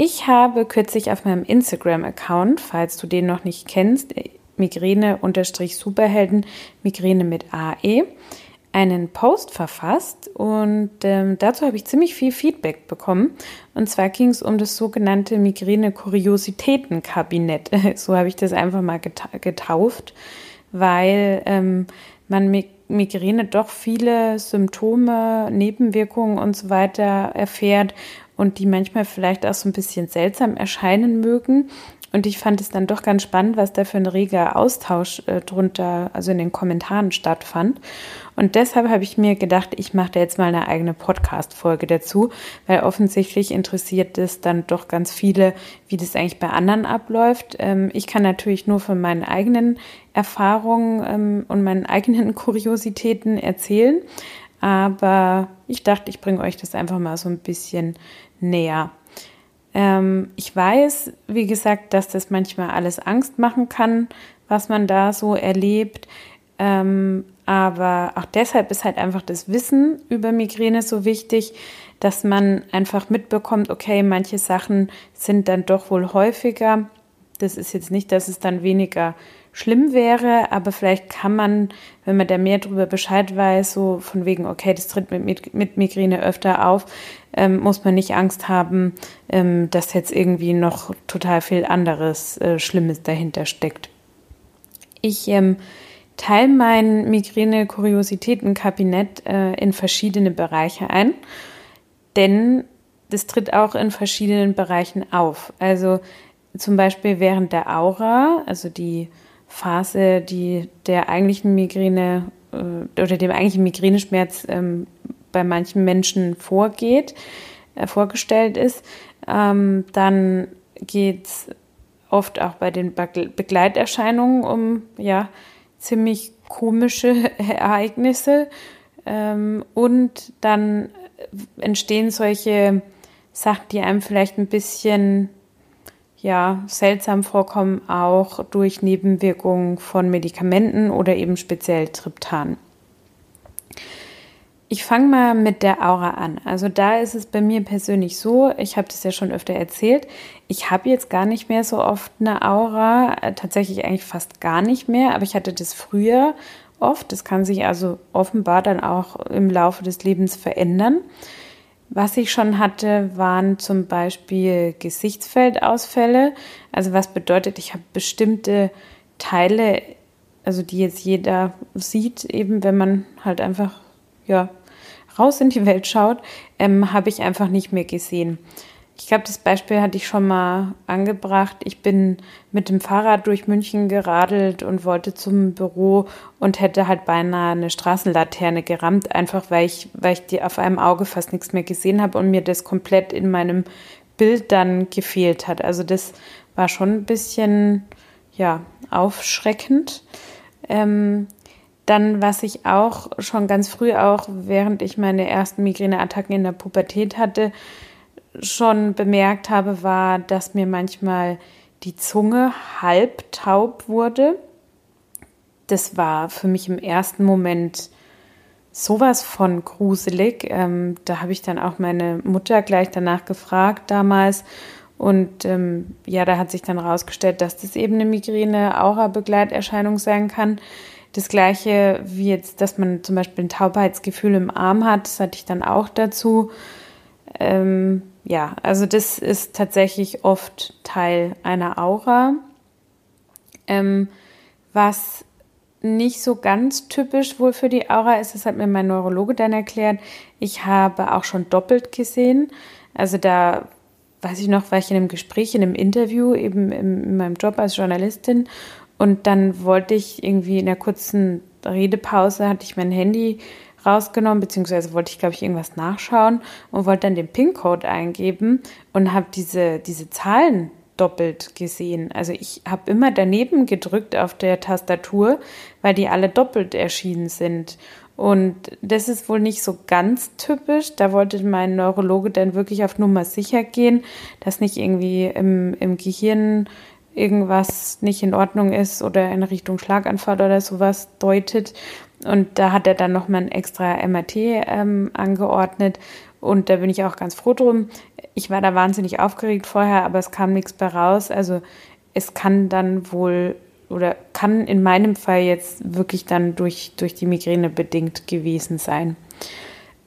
Ich habe kürzlich auf meinem Instagram-Account, falls du den noch nicht kennst, Migräne-Superhelden, Migräne mit AE, einen Post verfasst und ähm, dazu habe ich ziemlich viel Feedback bekommen. Und zwar ging es um das sogenannte Migräne-Kuriositäten-Kabinett. so habe ich das einfach mal getauft, weil ähm, man Migräne doch viele Symptome, Nebenwirkungen und so weiter erfährt und die manchmal vielleicht auch so ein bisschen seltsam erscheinen mögen. Und ich fand es dann doch ganz spannend, was da für ein reger Austausch äh, drunter, also in den Kommentaren stattfand. Und deshalb habe ich mir gedacht, ich mache da jetzt mal eine eigene Podcast-Folge dazu, weil offensichtlich interessiert es dann doch ganz viele, wie das eigentlich bei anderen abläuft. Ähm, ich kann natürlich nur von meinen eigenen Erfahrungen ähm, und meinen eigenen Kuriositäten erzählen. Aber ich dachte, ich bringe euch das einfach mal so ein bisschen näher. Ähm, ich weiß, wie gesagt, dass das manchmal alles Angst machen kann, was man da so erlebt. Ähm, aber auch deshalb ist halt einfach das Wissen über Migräne so wichtig, dass man einfach mitbekommt, okay, manche Sachen sind dann doch wohl häufiger. Das ist jetzt nicht, dass es dann weniger schlimm wäre, aber vielleicht kann man, wenn man da mehr darüber Bescheid weiß, so von wegen, okay, das tritt mit, mit Migräne öfter auf, ähm, muss man nicht Angst haben, ähm, dass jetzt irgendwie noch total viel anderes äh, Schlimmes dahinter steckt. Ich ähm, teile mein Migräne-Kuriositäten-Kabinett äh, in verschiedene Bereiche ein, denn das tritt auch in verschiedenen Bereichen auf. Also zum Beispiel während der Aura, also die Phase, die der eigentlichen Migräne äh, oder dem eigentlichen Migräneschmerz ähm, bei manchen Menschen vorgeht, äh, vorgestellt ist. Ähm, dann geht es oft auch bei den Begleiterscheinungen um ja ziemlich komische Ereignisse ähm, und dann entstehen solche Sachen, die einem vielleicht ein bisschen ja, seltsam vorkommen, auch durch Nebenwirkungen von Medikamenten oder eben speziell Triptan. Ich fange mal mit der Aura an. Also da ist es bei mir persönlich so, ich habe das ja schon öfter erzählt, ich habe jetzt gar nicht mehr so oft eine Aura, äh, tatsächlich eigentlich fast gar nicht mehr, aber ich hatte das früher oft. Das kann sich also offenbar dann auch im Laufe des Lebens verändern. Was ich schon hatte, waren zum Beispiel Gesichtsfeldausfälle. Also was bedeutet, ich habe bestimmte Teile, also die jetzt jeder sieht, eben wenn man halt einfach ja raus in die Welt schaut, ähm, habe ich einfach nicht mehr gesehen. Ich glaube, das Beispiel hatte ich schon mal angebracht. Ich bin mit dem Fahrrad durch München geradelt und wollte zum Büro und hätte halt beinahe eine Straßenlaterne gerammt, einfach weil ich, weil ich die auf einem Auge fast nichts mehr gesehen habe und mir das komplett in meinem Bild dann gefehlt hat. Also das war schon ein bisschen, ja, aufschreckend. Ähm, dann, was ich auch schon ganz früh auch, während ich meine ersten Migräneattacken in der Pubertät hatte, schon bemerkt habe, war, dass mir manchmal die Zunge halb taub wurde. Das war für mich im ersten Moment sowas von gruselig. Ähm, da habe ich dann auch meine Mutter gleich danach gefragt damals. Und ähm, ja, da hat sich dann herausgestellt, dass das eben eine Migräne-Aura-Begleiterscheinung sein kann. Das gleiche wie jetzt, dass man zum Beispiel ein Taubheitsgefühl im Arm hat, das hatte ich dann auch dazu. Ähm, ja, also das ist tatsächlich oft Teil einer Aura. Ähm, was nicht so ganz typisch wohl für die Aura ist, das hat mir mein Neurologe dann erklärt. Ich habe auch schon doppelt gesehen. Also da weiß ich noch, war ich in einem Gespräch, in einem Interview, eben in meinem Job als Journalistin. Und dann wollte ich irgendwie in einer kurzen Redepause, hatte ich mein Handy rausgenommen, beziehungsweise wollte ich, glaube ich, irgendwas nachschauen und wollte dann den PIN-Code eingeben und habe diese, diese Zahlen doppelt gesehen. Also ich habe immer daneben gedrückt auf der Tastatur, weil die alle doppelt erschienen sind. Und das ist wohl nicht so ganz typisch. Da wollte mein Neurologe dann wirklich auf Nummer sicher gehen, dass nicht irgendwie im, im Gehirn irgendwas nicht in Ordnung ist oder in Richtung Schlaganfall oder sowas deutet. Und da hat er dann nochmal ein extra MRT ähm, angeordnet. Und da bin ich auch ganz froh drum. Ich war da wahnsinnig aufgeregt vorher, aber es kam nichts bei raus. Also es kann dann wohl oder kann in meinem Fall jetzt wirklich dann durch, durch die Migräne bedingt gewesen sein.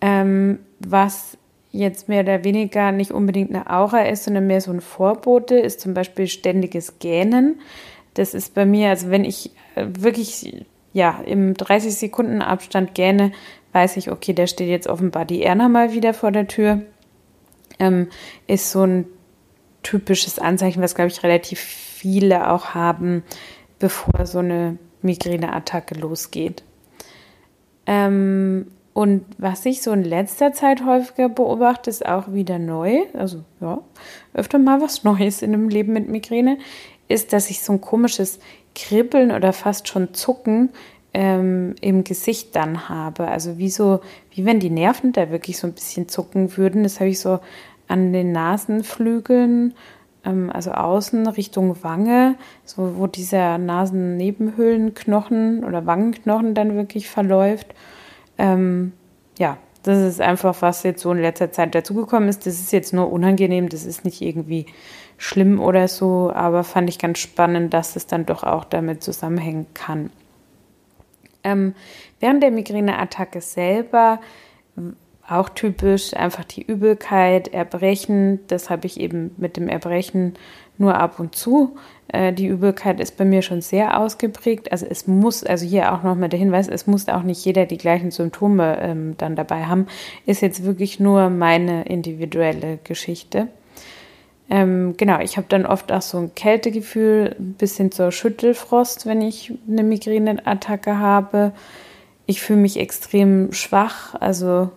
Ähm, was jetzt mehr oder weniger nicht unbedingt eine Aura ist, sondern mehr so ein Vorbote, ist zum Beispiel ständiges Gähnen. Das ist bei mir, also wenn ich äh, wirklich ja im 30 Sekunden Abstand gähne, weiß ich, okay, da steht jetzt offenbar die Erna mal wieder vor der Tür. Ähm, ist so ein typisches Anzeichen, was glaube ich relativ viele auch haben, bevor so eine Migräneattacke losgeht. Ähm, und was ich so in letzter Zeit häufiger beobachte, ist auch wieder neu, also ja, öfter mal was Neues in dem Leben mit Migräne, ist, dass ich so ein komisches Kribbeln oder fast schon Zucken ähm, im Gesicht dann habe. Also wie so, wie wenn die Nerven da wirklich so ein bisschen zucken würden. Das habe ich so an den Nasenflügeln, ähm, also außen Richtung Wange, so wo dieser Nasennebenhöhlenknochen oder Wangenknochen dann wirklich verläuft. Ähm, ja, das ist einfach, was jetzt so in letzter Zeit dazugekommen ist. Das ist jetzt nur unangenehm, das ist nicht irgendwie schlimm oder so, aber fand ich ganz spannend, dass es dann doch auch damit zusammenhängen kann. Ähm, während der Migräneattacke selber auch typisch einfach die Übelkeit, Erbrechen. Das habe ich eben mit dem Erbrechen nur ab und zu. Äh, die Übelkeit ist bei mir schon sehr ausgeprägt. Also es muss, also hier auch nochmal der Hinweis, es muss auch nicht jeder die gleichen Symptome ähm, dann dabei haben. Ist jetzt wirklich nur meine individuelle Geschichte. Ähm, genau, ich habe dann oft auch so ein Kältegefühl, ein bisschen zur Schüttelfrost, wenn ich eine Migräneattacke habe. Ich fühle mich extrem schwach, also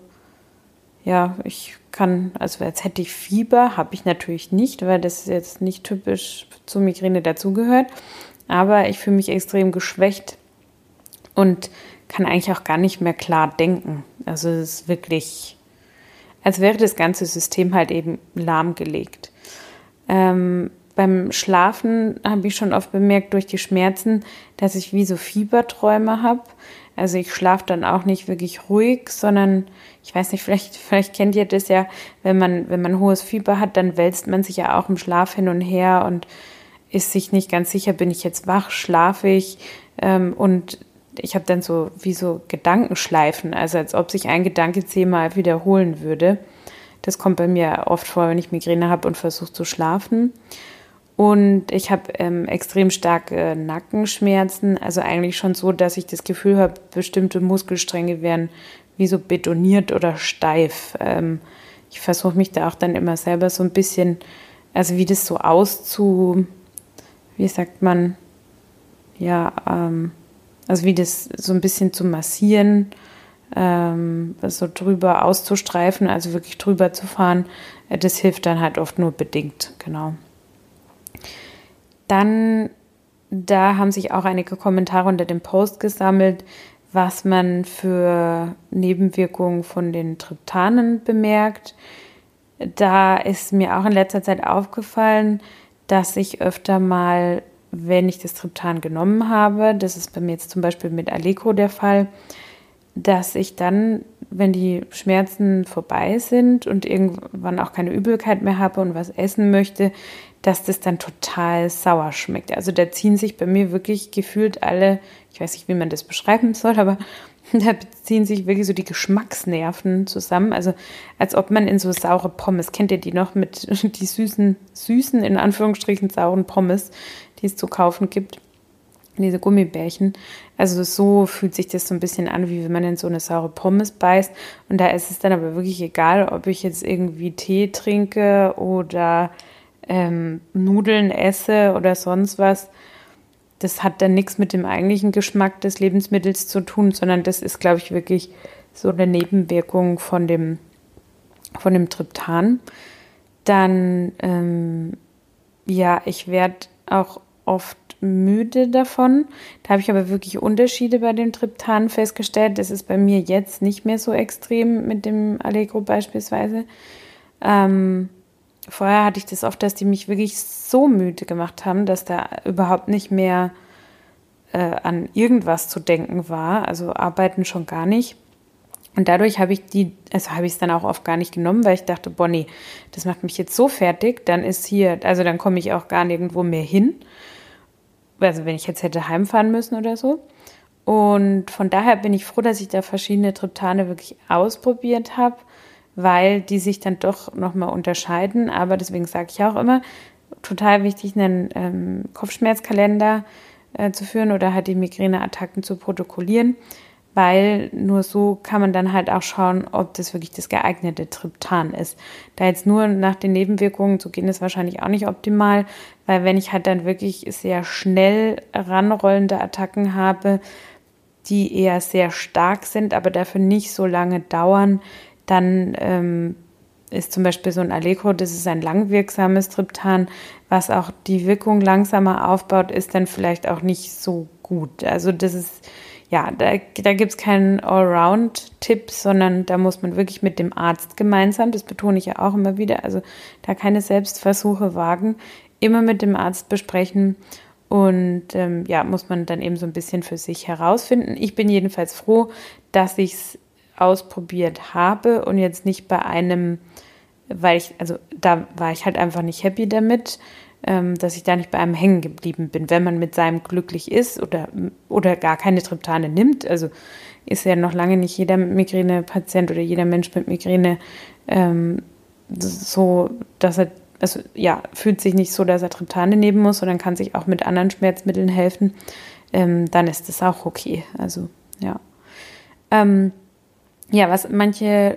ja, ich kann, also als hätte ich Fieber, habe ich natürlich nicht, weil das jetzt nicht typisch zur Migräne dazugehört. Aber ich fühle mich extrem geschwächt und kann eigentlich auch gar nicht mehr klar denken. Also es ist wirklich, als wäre das ganze System halt eben lahmgelegt. Ähm, beim Schlafen habe ich schon oft bemerkt durch die Schmerzen, dass ich wie so Fieberträume habe. Also ich schlafe dann auch nicht wirklich ruhig, sondern ich weiß nicht, vielleicht, vielleicht kennt ihr das ja, wenn man, wenn man hohes Fieber hat, dann wälzt man sich ja auch im Schlaf hin und her und ist sich nicht ganz sicher, bin ich jetzt wach, schlafe ich ähm, und ich habe dann so wie so Gedankenschleifen, also als ob sich ein Gedanke zehnmal wiederholen würde. Das kommt bei mir oft vor, wenn ich Migräne habe und versuche zu schlafen. Und ich habe ähm, extrem starke Nackenschmerzen, also eigentlich schon so, dass ich das Gefühl habe, bestimmte Muskelstränge wären wie so betoniert oder steif. Ähm, ich versuche mich da auch dann immer selber so ein bisschen, also wie das so auszu, wie sagt man, ja, ähm, also wie das so ein bisschen zu massieren ähm, so drüber auszustreifen, also wirklich drüber zu fahren, äh, das hilft dann halt oft nur bedingt, genau. Dann, da haben sich auch einige Kommentare unter dem Post gesammelt, was man für Nebenwirkungen von den Triptanen bemerkt. Da ist mir auch in letzter Zeit aufgefallen, dass ich öfter mal, wenn ich das Triptan genommen habe, das ist bei mir jetzt zum Beispiel mit Allegro der Fall, dass ich dann, wenn die Schmerzen vorbei sind und irgendwann auch keine Übelkeit mehr habe und was essen möchte, dass das dann total sauer schmeckt. Also da ziehen sich bei mir wirklich gefühlt alle, ich weiß nicht, wie man das beschreiben soll, aber da ziehen sich wirklich so die Geschmacksnerven zusammen. Also als ob man in so saure Pommes, kennt ihr die noch mit die süßen, süßen, in Anführungsstrichen sauren Pommes, die es zu kaufen gibt? diese Gummibärchen. Also so fühlt sich das so ein bisschen an, wie wenn man in so eine saure Pommes beißt. Und da ist es dann aber wirklich egal, ob ich jetzt irgendwie Tee trinke oder ähm, Nudeln esse oder sonst was. Das hat dann nichts mit dem eigentlichen Geschmack des Lebensmittels zu tun, sondern das ist, glaube ich, wirklich so eine Nebenwirkung von dem, von dem Triptan. Dann, ähm, ja, ich werde auch oft müde davon. Da habe ich aber wirklich Unterschiede bei dem Triptan festgestellt. Das ist bei mir jetzt nicht mehr so extrem mit dem Allegro beispielsweise. Ähm, vorher hatte ich das oft, dass die mich wirklich so müde gemacht haben, dass da überhaupt nicht mehr äh, an irgendwas zu denken war. Also arbeiten schon gar nicht. Und dadurch habe ich die, also habe ich es dann auch oft gar nicht genommen, weil ich dachte, boah, nee, das macht mich jetzt so fertig, dann ist hier, also dann komme ich auch gar nirgendwo mehr hin. Also wenn ich jetzt hätte heimfahren müssen oder so. Und von daher bin ich froh, dass ich da verschiedene Triptane wirklich ausprobiert habe, weil die sich dann doch nochmal unterscheiden. Aber deswegen sage ich auch immer, total wichtig, einen ähm, Kopfschmerzkalender äh, zu führen oder halt die Migräneattacken zu protokollieren weil nur so kann man dann halt auch schauen, ob das wirklich das geeignete Triptan ist. Da jetzt nur nach den Nebenwirkungen zu gehen, ist wahrscheinlich auch nicht optimal, weil wenn ich halt dann wirklich sehr schnell ranrollende Attacken habe, die eher sehr stark sind, aber dafür nicht so lange dauern, dann ähm, ist zum Beispiel so ein Allegro, das ist ein langwirksames Triptan, was auch die Wirkung langsamer aufbaut, ist dann vielleicht auch nicht so gut. Also das ist ja, da, da gibt es keinen Allround-Tipp, sondern da muss man wirklich mit dem Arzt gemeinsam, das betone ich ja auch immer wieder, also da keine Selbstversuche wagen, immer mit dem Arzt besprechen und ähm, ja, muss man dann eben so ein bisschen für sich herausfinden. Ich bin jedenfalls froh, dass ich es ausprobiert habe und jetzt nicht bei einem, weil ich, also da war ich halt einfach nicht happy damit ähm, dass ich da nicht bei einem hängen geblieben bin. Wenn man mit seinem glücklich ist oder, oder gar keine Triptane nimmt, also ist ja noch lange nicht jeder Migräne-Patient oder jeder Mensch mit Migräne ähm, so, dass er, also ja, fühlt sich nicht so, dass er Triptane nehmen muss, sondern kann sich auch mit anderen Schmerzmitteln helfen, ähm, dann ist das auch okay. Also ja. Ähm, ja, was manche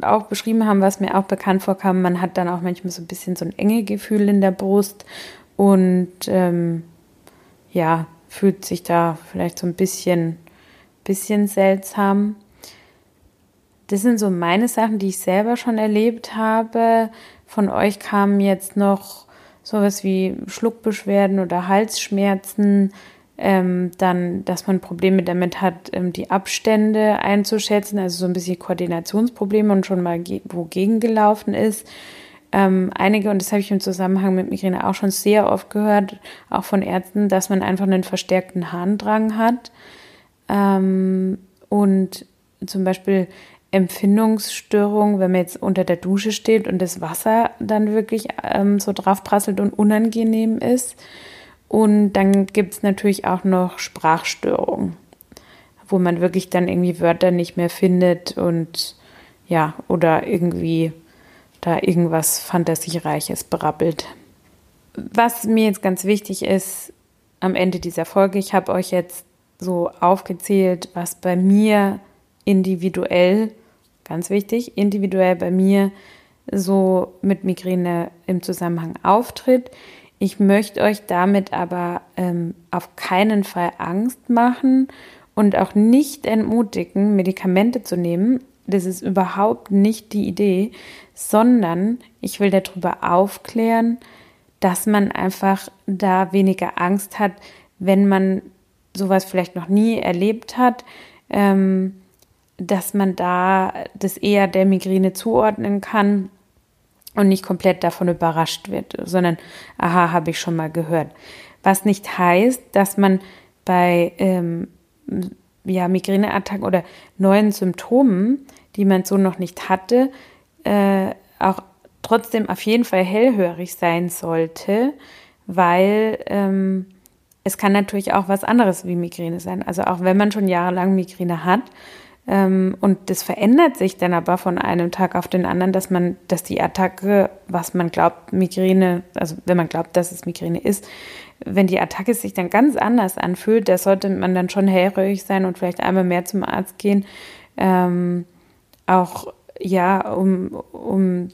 auch beschrieben haben, was mir auch bekannt vorkam, man hat dann auch manchmal so ein bisschen so ein enge Gefühl in der Brust und ähm, ja, fühlt sich da vielleicht so ein bisschen, bisschen seltsam. Das sind so meine Sachen, die ich selber schon erlebt habe. Von euch kamen jetzt noch sowas wie Schluckbeschwerden oder Halsschmerzen, ähm, dann, dass man Probleme damit hat, ähm, die Abstände einzuschätzen, also so ein bisschen Koordinationsprobleme und schon mal wogegen gelaufen ist. Ähm, einige, und das habe ich im Zusammenhang mit Migräne auch schon sehr oft gehört, auch von Ärzten, dass man einfach einen verstärkten Harndrang hat. Ähm, und zum Beispiel Empfindungsstörungen, wenn man jetzt unter der Dusche steht und das Wasser dann wirklich ähm, so draufprasselt und unangenehm ist. Und dann gibt es natürlich auch noch Sprachstörungen, wo man wirklich dann irgendwie Wörter nicht mehr findet und ja, oder irgendwie da irgendwas Fantasiereiches berappelt. Was mir jetzt ganz wichtig ist am Ende dieser Folge, ich habe euch jetzt so aufgezählt, was bei mir individuell, ganz wichtig, individuell bei mir so mit Migräne im Zusammenhang auftritt. Ich möchte euch damit aber ähm, auf keinen Fall Angst machen und auch nicht entmutigen, Medikamente zu nehmen. Das ist überhaupt nicht die Idee, sondern ich will darüber aufklären, dass man einfach da weniger Angst hat, wenn man sowas vielleicht noch nie erlebt hat, ähm, dass man da das eher der Migräne zuordnen kann und nicht komplett davon überrascht wird, sondern, aha, habe ich schon mal gehört. Was nicht heißt, dass man bei ähm, ja, Migräneattacken oder neuen Symptomen, die man so noch nicht hatte, äh, auch trotzdem auf jeden Fall hellhörig sein sollte, weil ähm, es kann natürlich auch was anderes wie Migräne sein. Also auch wenn man schon jahrelang Migräne hat, und das verändert sich dann aber von einem Tag auf den anderen, dass man, dass die Attacke, was man glaubt, Migräne, also wenn man glaubt, dass es Migräne ist, wenn die Attacke sich dann ganz anders anfühlt, da sollte man dann schon hellhörig sein und vielleicht einmal mehr zum Arzt gehen. Ähm, auch ja, um, um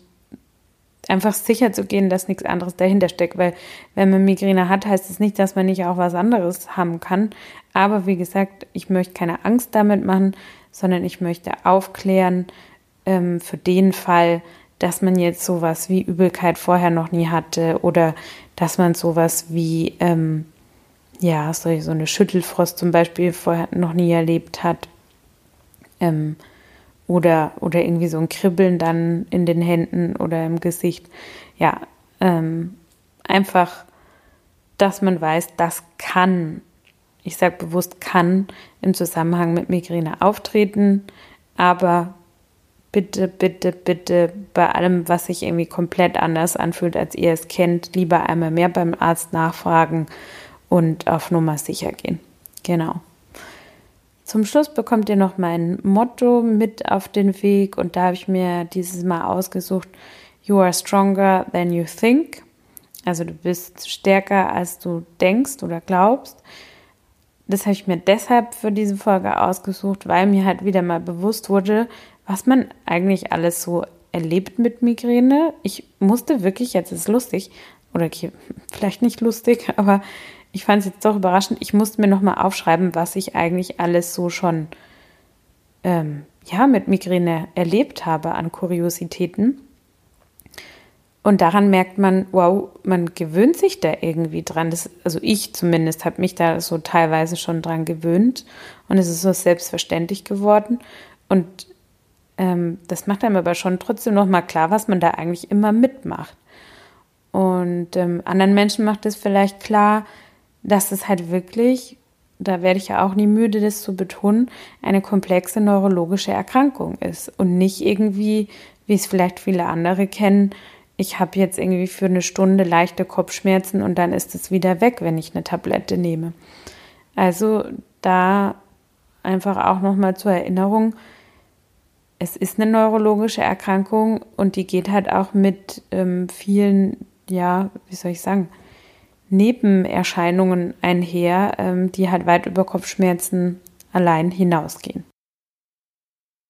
einfach sicher zu gehen, dass nichts anderes dahinter steckt. Weil wenn man Migräne hat, heißt es das nicht, dass man nicht auch was anderes haben kann. Aber wie gesagt, ich möchte keine Angst damit machen, sondern ich möchte aufklären ähm, für den Fall, dass man jetzt sowas wie Übelkeit vorher noch nie hatte oder dass man sowas wie, ähm, ja, so, eine Schüttelfrost zum Beispiel vorher noch nie erlebt hat. Ähm, oder, oder irgendwie so ein Kribbeln dann in den Händen oder im Gesicht. Ja, ähm, einfach, dass man weiß, das kann ich sage bewusst kann im Zusammenhang mit Migräne auftreten. Aber bitte, bitte, bitte bei allem, was sich irgendwie komplett anders anfühlt, als ihr es kennt, lieber einmal mehr beim Arzt nachfragen und auf Nummer sicher gehen. Genau. Zum Schluss bekommt ihr noch mein Motto mit auf den Weg und da habe ich mir dieses Mal ausgesucht, You are stronger than you think. Also du bist stärker, als du denkst oder glaubst. Das habe ich mir deshalb für diese Folge ausgesucht, weil mir halt wieder mal bewusst wurde, was man eigentlich alles so erlebt mit Migräne. Ich musste wirklich, jetzt ist es lustig, oder okay, vielleicht nicht lustig, aber ich fand es jetzt doch überraschend. Ich musste mir nochmal aufschreiben, was ich eigentlich alles so schon ähm, ja, mit Migräne erlebt habe an Kuriositäten. Und daran merkt man, wow, man gewöhnt sich da irgendwie dran. Das, also ich zumindest habe mich da so teilweise schon dran gewöhnt und es ist so selbstverständlich geworden. Und ähm, das macht einem aber schon trotzdem nochmal klar, was man da eigentlich immer mitmacht. Und ähm, anderen Menschen macht es vielleicht klar, dass es halt wirklich, da werde ich ja auch nie müde, das zu betonen, eine komplexe neurologische Erkrankung ist und nicht irgendwie, wie es vielleicht viele andere kennen, ich habe jetzt irgendwie für eine Stunde leichte Kopfschmerzen und dann ist es wieder weg, wenn ich eine Tablette nehme. Also da einfach auch nochmal zur Erinnerung, es ist eine neurologische Erkrankung und die geht halt auch mit ähm, vielen, ja, wie soll ich sagen, Nebenerscheinungen einher, ähm, die halt weit über Kopfschmerzen allein hinausgehen.